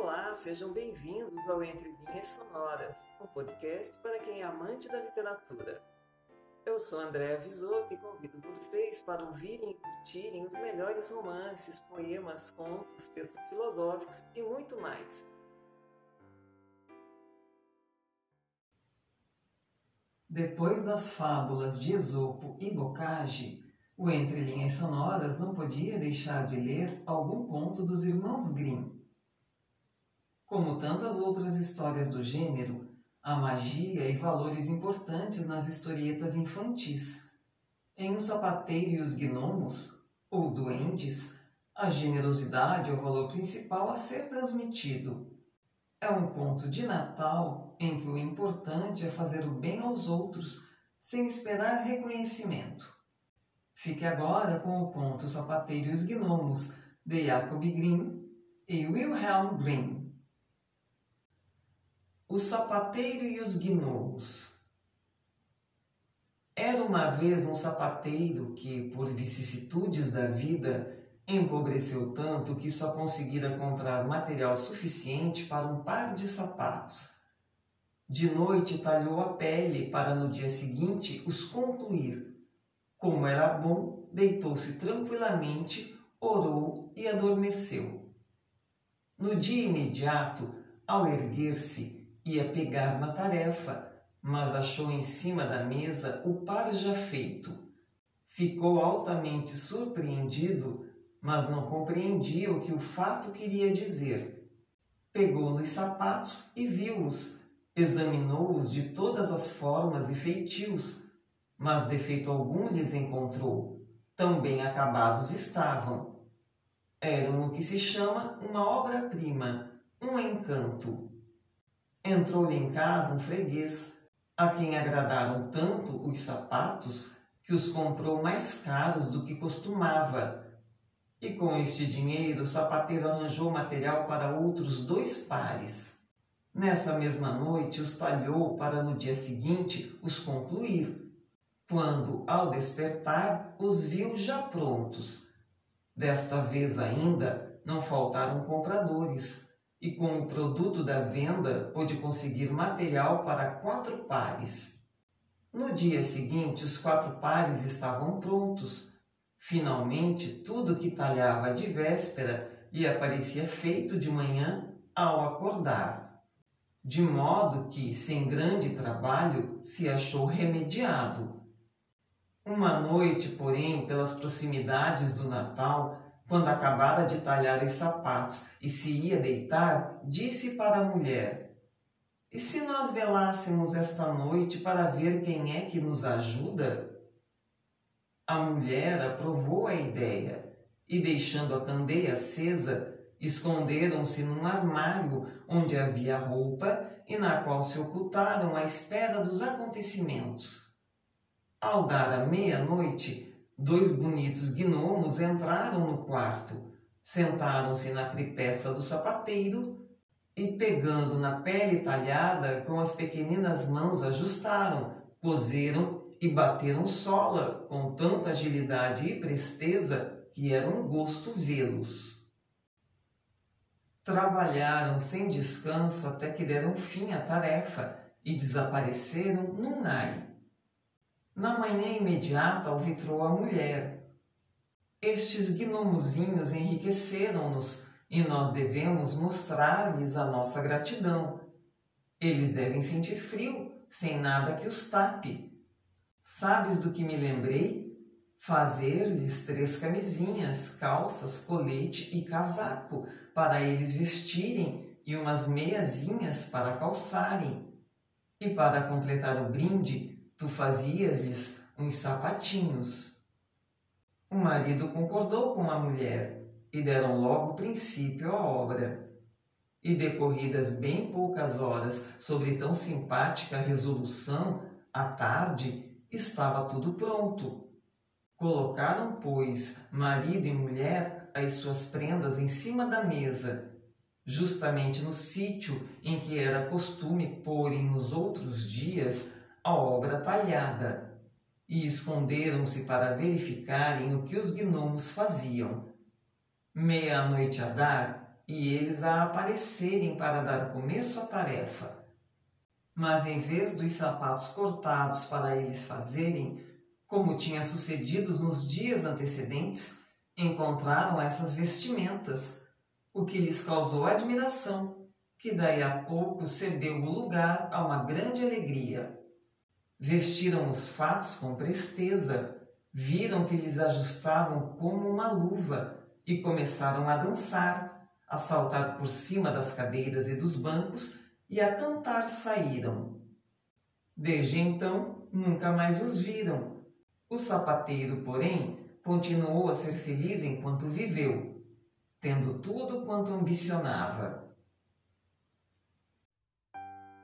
Olá, sejam bem-vindos ao Entre Linhas Sonoras, um podcast para quem é amante da literatura. Eu sou Andréa Visoto e convido vocês para ouvirem e curtirem os melhores romances, poemas, contos, textos filosóficos e muito mais. Depois das fábulas de Esopo e Bocage, o Entre Linhas Sonoras não podia deixar de ler algum conto dos irmãos Grimm. Como tantas outras histórias do gênero, há magia e valores importantes nas historietas infantis. Em O Sapateiro e os Gnomos, ou Duendes, a generosidade é o valor principal a ser transmitido. É um conto de Natal em que o importante é fazer o bem aos outros sem esperar reconhecimento. Fique agora com o conto Sapateiro e os Gnomos, de Jacob Grimm e Wilhelm Grimm. O Sapateiro e os Gnomos Era uma vez um sapateiro que, por vicissitudes da vida, empobreceu tanto que só conseguira comprar material suficiente para um par de sapatos. De noite talhou a pele para no dia seguinte os concluir. Como era bom, deitou-se tranquilamente, orou e adormeceu. No dia imediato, ao erguer-se, ia pegar na tarefa, mas achou em cima da mesa o par já feito. Ficou altamente surpreendido mas não compreendia o que o fato queria dizer. Pegou nos sapatos e viu-os, examinou-os de todas as formas e feitios, mas defeito algum lhes encontrou, tão bem acabados estavam. Eram o que se chama uma obra-prima, um encanto. Entrou-lhe em casa um freguês, a quem agradaram tanto os sapatos que os comprou mais caros do que costumava e com este dinheiro, o sapateiro arranjou material para outros dois pares. Nessa mesma noite, os talhou para no dia seguinte os concluir, quando, ao despertar, os viu já prontos. Desta vez ainda não faltaram compradores, e com o produto da venda pôde conseguir material para quatro pares. No dia seguinte, os quatro pares estavam prontos Finalmente, tudo que talhava de véspera lhe aparecia feito de manhã ao acordar, de modo que, sem grande trabalho, se achou remediado. Uma noite, porém, pelas proximidades do Natal, quando acabara de talhar os sapatos e se ia deitar, disse para a mulher: E se nós velássemos esta noite para ver quem é que nos ajuda? A mulher aprovou a ideia e, deixando a candeia acesa, esconderam-se num armário onde havia roupa e na qual se ocultaram à espera dos acontecimentos. Ao dar a meia-noite, dois bonitos gnomos entraram no quarto, sentaram-se na tripeça do sapateiro e, pegando na pele talhada, com as pequeninas mãos ajustaram, coseram e bateram sola com tanta agilidade e presteza que era um gosto vê-los. Trabalharam sem descanso até que deram fim à tarefa e desapareceram num ai. Na manhã imediata alvitrou a mulher. Estes gnomozinhos enriqueceram-nos e nós devemos mostrar-lhes a nossa gratidão. Eles devem sentir frio, sem nada que os tape, Sabes do que me lembrei? Fazer-lhes três camisinhas, calças, colete e casaco para eles vestirem e umas meiazinhas para calçarem. E para completar o brinde, tu fazias-lhes uns sapatinhos. O marido concordou com a mulher e deram logo princípio à obra. E decorridas bem poucas horas sobre tão simpática resolução, à tarde estava tudo pronto. Colocaram, pois, marido e mulher as suas prendas em cima da mesa, justamente no sítio em que era costume porem nos outros dias a obra talhada, e esconderam-se para verificarem o que os gnomos faziam. Meia-noite a dar, e eles a aparecerem para dar começo à tarefa. Mas em vez dos sapatos cortados para eles fazerem, como tinha sucedido nos dias antecedentes, encontraram essas vestimentas, o que lhes causou admiração, que daí a pouco cedeu o lugar a uma grande alegria. Vestiram os fatos com presteza, viram que lhes ajustavam como uma luva e começaram a dançar, a saltar por cima das cadeiras e dos bancos e a cantar saíram. Desde então nunca mais os viram. O sapateiro, porém, continuou a ser feliz enquanto viveu, tendo tudo quanto ambicionava.